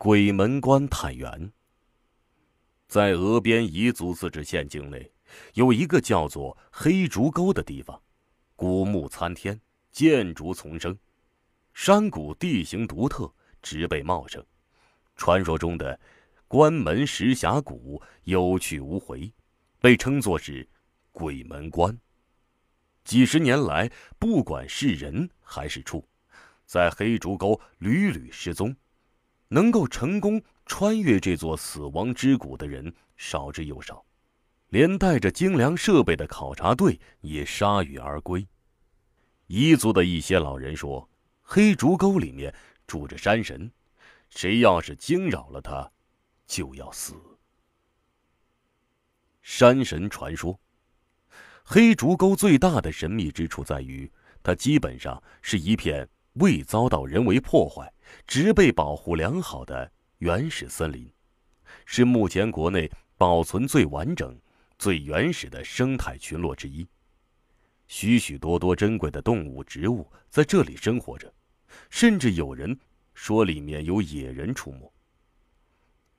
鬼门关太原。在峨边彝族自治县境内，有一个叫做黑竹沟的地方，古木参天，建筑丛生，山谷地形独特，植被茂盛。传说中的关门石峡谷有去无回，被称作是鬼门关。几十年来，不管是人还是畜，在黑竹沟屡屡失踪。能够成功穿越这座死亡之谷的人少之又少，连带着精良设备的考察队也铩羽而归。彝族的一些老人说，黑竹沟里面住着山神，谁要是惊扰了他，就要死。山神传说，黑竹沟最大的神秘之处在于，它基本上是一片未遭到人为破坏。植被保护良好的原始森林，是目前国内保存最完整、最原始的生态群落之一。许许多多珍贵的动物、植物在这里生活着，甚至有人说里面有野人出没。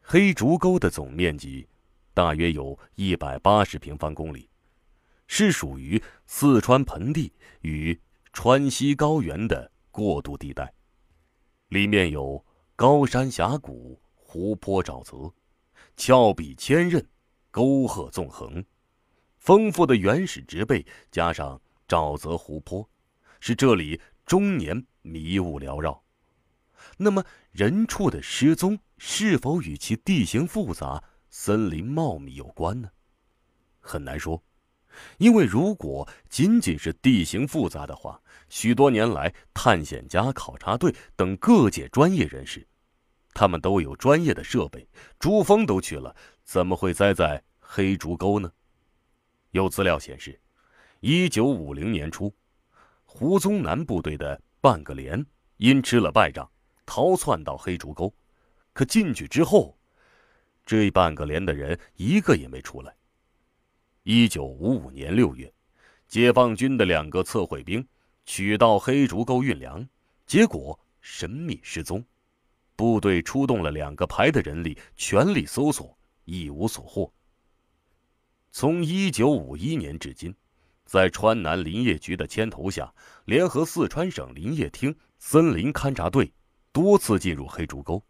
黑竹沟的总面积大约有一百八十平方公里，是属于四川盆地与川西高原的过渡地带。里面有高山峡谷、湖泊沼泽、峭壁千仞、沟壑纵横，丰富的原始植被加上沼泽湖泊，使这里终年迷雾缭绕。那么，人畜的失踪是否与其地形复杂、森林茂密有关呢？很难说。因为如果仅仅是地形复杂的话，许多年来，探险家、考察队等各界专业人士，他们都有专业的设备，珠峰都去了，怎么会栽在黑竹沟呢？有资料显示，一九五零年初，胡宗南部队的半个连因吃了败仗，逃窜到黑竹沟，可进去之后，这半个连的人一个也没出来。一九五五年六月，解放军的两个测绘兵取到黑竹沟运粮，结果神秘失踪。部队出动了两个排的人力，全力搜索，一无所获。从一九五一年至今，在川南林业局的牵头下，联合四川省林业厅森林勘察队多次进入黑竹沟，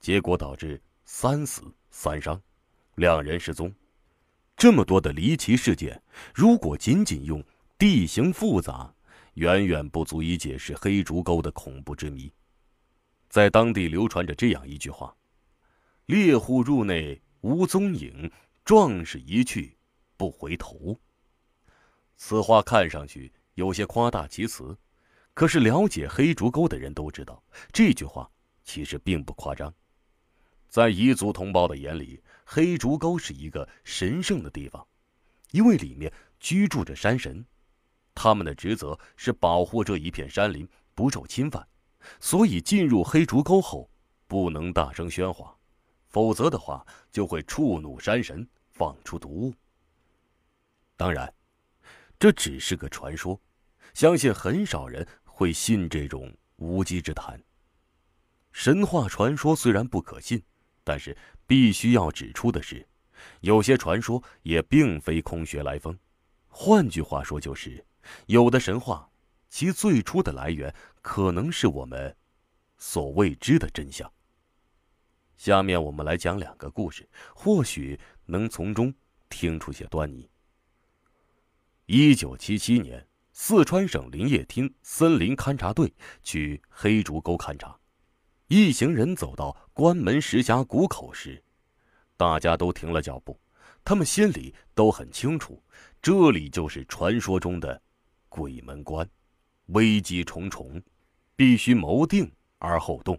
结果导致三死三伤，两人失踪。这么多的离奇事件，如果仅仅用地形复杂，远远不足以解释黑竹沟的恐怖之谜。在当地流传着这样一句话：“猎户入内无踪影，壮士一去不回头。”此话看上去有些夸大其词，可是了解黑竹沟的人都知道，这句话其实并不夸张。在彝族同胞的眼里，黑竹沟是一个神圣的地方，因为里面居住着山神，他们的职责是保护这一片山林不受侵犯，所以进入黑竹沟后不能大声喧哗，否则的话就会触怒山神，放出毒物。当然，这只是个传说，相信很少人会信这种无稽之谈。神话传说虽然不可信。但是必须要指出的是，有些传说也并非空穴来风。换句话说，就是有的神话，其最初的来源可能是我们所未知的真相。下面我们来讲两个故事，或许能从中听出些端倪。一九七七年，四川省林业厅森林勘察队去黑竹沟勘察。一行人走到关门石峡谷口时，大家都停了脚步。他们心里都很清楚，这里就是传说中的鬼门关，危机重重，必须谋定而后动。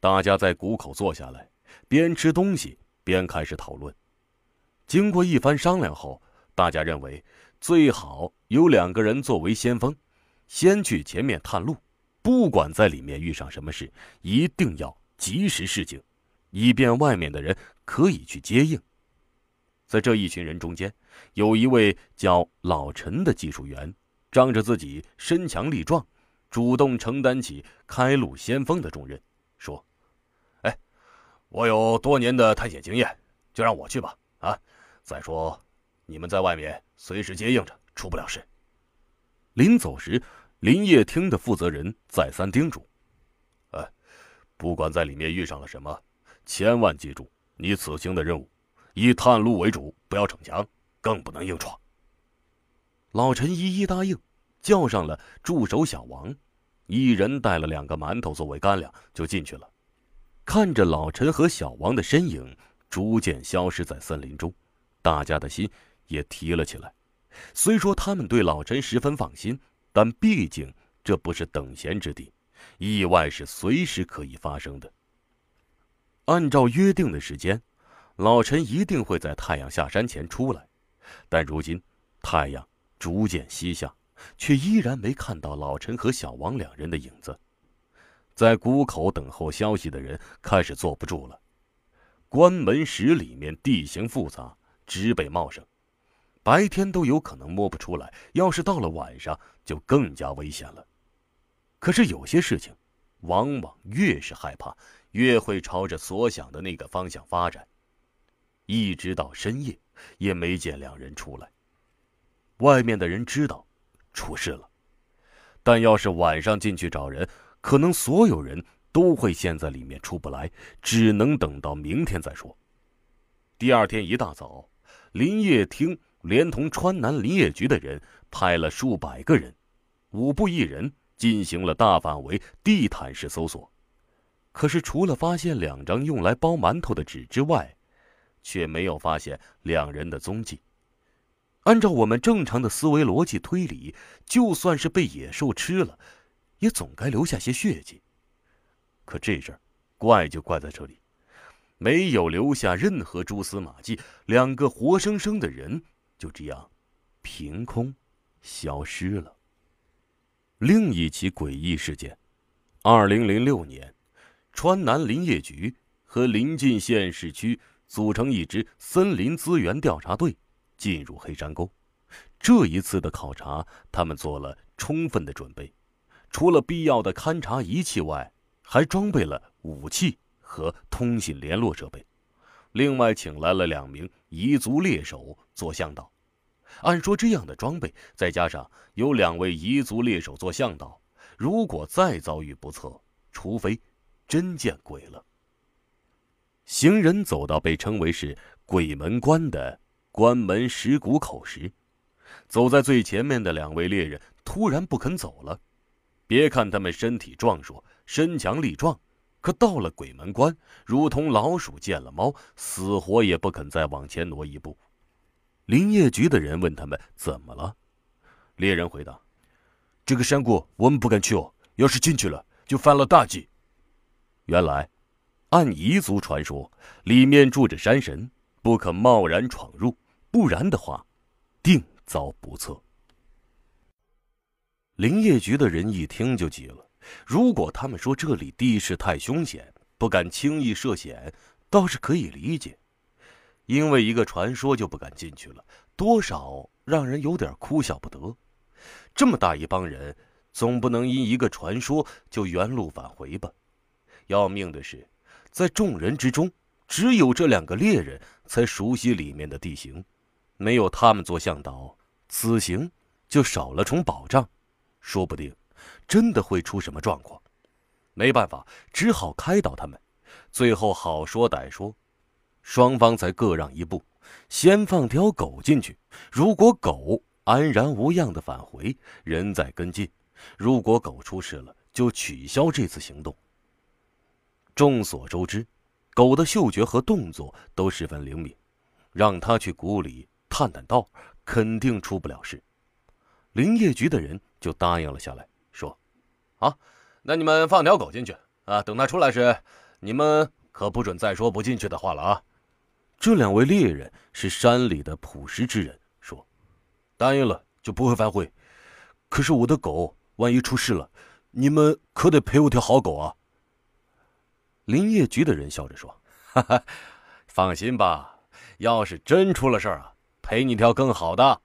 大家在谷口坐下来，边吃东西边开始讨论。经过一番商量后，大家认为最好有两个人作为先锋，先去前面探路。不管在里面遇上什么事，一定要及时示警，以便外面的人可以去接应。在这一群人中间，有一位叫老陈的技术员，仗着自己身强力壮，主动承担起开路先锋的重任，说：“哎，我有多年的探险经验，就让我去吧。啊，再说，你们在外面随时接应着，出不了事。临走时，林业厅的负责人再三叮嘱：“哎，不管在里面遇上了什么，千万记住你此行的任务，以探路为主，不要逞强，更不能硬闯。”老陈一一答应，叫上了助手小王，一人带了两个馒头作为干粮，就进去了。看着老陈和小王的身影逐渐消失在森林中，大家的心也提了起来。虽说他们对老陈十分放心，但毕竟这不是等闲之地，意外是随时可以发生的。按照约定的时间，老陈一定会在太阳下山前出来，但如今太阳逐渐西下，却依然没看到老陈和小王两人的影子。在谷口等候消息的人开始坐不住了。关门石里面地形复杂，植被茂盛，白天都有可能摸不出来，要是到了晚上，就更加危险了。可是有些事情，往往越是害怕，越会朝着所想的那个方向发展。一直到深夜，也没见两人出来。外面的人知道，出事了。但要是晚上进去找人，可能所有人都会陷在里面出不来，只能等到明天再说。第二天一大早，林业厅连同川南林业局的人派了数百个人，五步一人进行了大范围地毯式搜索。可是除了发现两张用来包馒头的纸之外，却没有发现两人的踪迹。按照我们正常的思维逻辑推理，就算是被野兽吃了。也总该留下些血迹。可这事儿，怪就怪在这里，没有留下任何蛛丝马迹，两个活生生的人就这样凭空消失了。另一起诡异事件：二零零六年，川南林业局和临近县市区组成一支森林资源调查队，进入黑山沟。这一次的考察，他们做了充分的准备。除了必要的勘察仪器外，还装备了武器和通信联络设备。另外，请来了两名彝族猎手做向导。按说，这样的装备再加上有两位彝族猎手做向导，如果再遭遇不测，除非真见鬼了。行人走到被称为是“鬼门关”的关门石谷口时，走在最前面的两位猎人突然不肯走了。别看他们身体壮硕、身强力壮，可到了鬼门关，如同老鼠见了猫，死活也不肯再往前挪一步。林业局的人问他们怎么了，猎人回答：“这个山谷我们不敢去哦，要是进去了，就犯了大忌。”原来，按彝族传说，里面住着山神，不可贸然闯入，不然的话，定遭不测。林业局的人一听就急了。如果他们说这里地势太凶险，不敢轻易涉险，倒是可以理解。因为一个传说就不敢进去了，多少让人有点哭笑不得。这么大一帮人，总不能因一个传说就原路返回吧？要命的是，在众人之中，只有这两个猎人才熟悉里面的地形，没有他们做向导，此行就少了重保障。说不定，真的会出什么状况，没办法，只好开导他们。最后好说歹说，双方才各让一步，先放条狗进去。如果狗安然无恙的返回，人再跟进；如果狗出事了，就取消这次行动。众所周知，狗的嗅觉和动作都十分灵敏，让它去谷里探探道，肯定出不了事。林业局的人。就答应了下来，说：“好，那你们放条狗进去啊！等他出来时，你们可不准再说不进去的话了啊！”这两位猎人是山里的朴实之人，说：“答应了就不会反悔。可是我的狗万一出事了，你们可得赔我条好狗啊！”林业局的人笑着说：“哈哈，放心吧，要是真出了事儿啊，赔你条更好的。”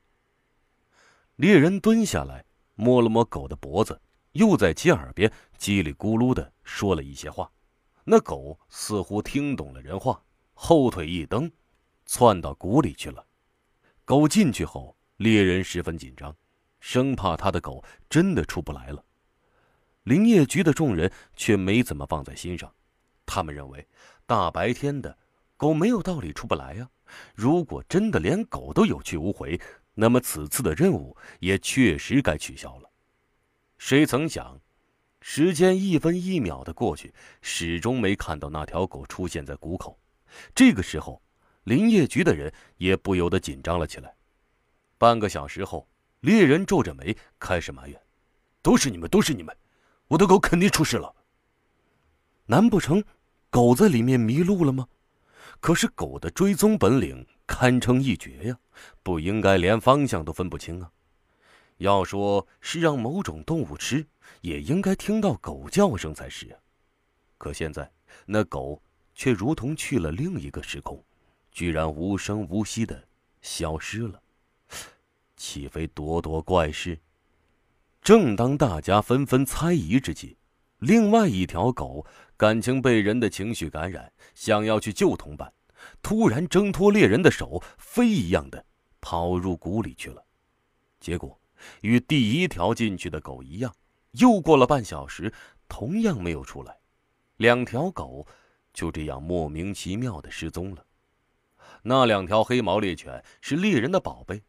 猎人蹲下来。摸了摸狗的脖子，又在其耳边叽里咕噜的说了一些话，那狗似乎听懂了人话，后腿一蹬，窜到谷里去了。狗进去后，猎人十分紧张，生怕他的狗真的出不来了。林业局的众人却没怎么放在心上，他们认为，大白天的，狗没有道理出不来呀。如果真的连狗都有去无回，那么此次的任务也确实该取消了。谁曾想，时间一分一秒的过去，始终没看到那条狗出现在谷口。这个时候，林业局的人也不由得紧张了起来。半个小时后，猎人皱着眉开始埋怨：“都是你们，都是你们，我的狗肯定出事了。难不成狗在里面迷路了吗？”可是狗的追踪本领堪称一绝呀，不应该连方向都分不清啊。要说是让某种动物吃，也应该听到狗叫声才是啊。可现在那狗却如同去了另一个时空，居然无声无息的消失了，岂非咄咄怪事？正当大家纷纷猜疑之际，另外一条狗。感情被人的情绪感染，想要去救同伴，突然挣脱猎人的手，飞一样的跑入谷里去了。结果与第一条进去的狗一样，又过了半小时，同样没有出来。两条狗就这样莫名其妙的失踪了。那两条黑毛猎犬是猎人的宝贝，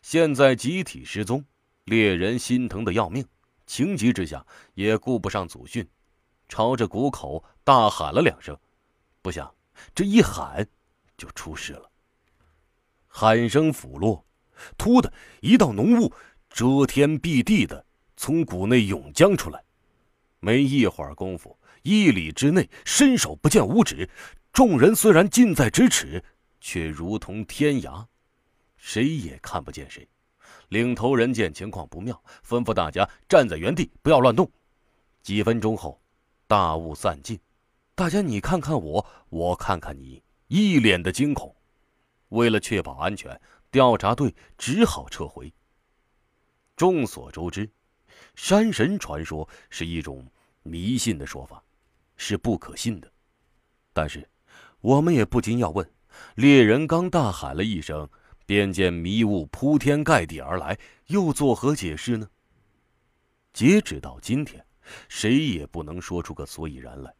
现在集体失踪，猎人心疼的要命，情急之下也顾不上祖训。朝着谷口大喊了两声，不想这一喊，就出事了。喊声甫落，突的一道浓雾遮天蔽地的从谷内涌将出来。没一会儿功夫，一里之内伸手不见五指。众人虽然近在咫尺，却如同天涯，谁也看不见谁。领头人见情况不妙，吩咐大家站在原地，不要乱动。几分钟后。大雾散尽，大家你看看我，我看看你，一脸的惊恐。为了确保安全，调查队只好撤回。众所周知，山神传说是一种迷信的说法，是不可信的。但是，我们也不禁要问：猎人刚大喊了一声，便见迷雾铺天盖地而来，又作何解释呢？截止到今天。谁也不能说出个所以然来。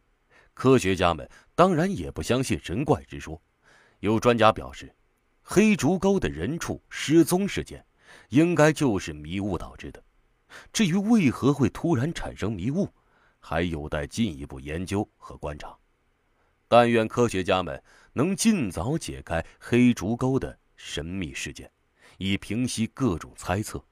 科学家们当然也不相信神怪之说。有专家表示，黑竹沟的人畜失踪事件，应该就是迷雾导致的。至于为何会突然产生迷雾，还有待进一步研究和观察。但愿科学家们能尽早解开黑竹沟的神秘事件，以平息各种猜测。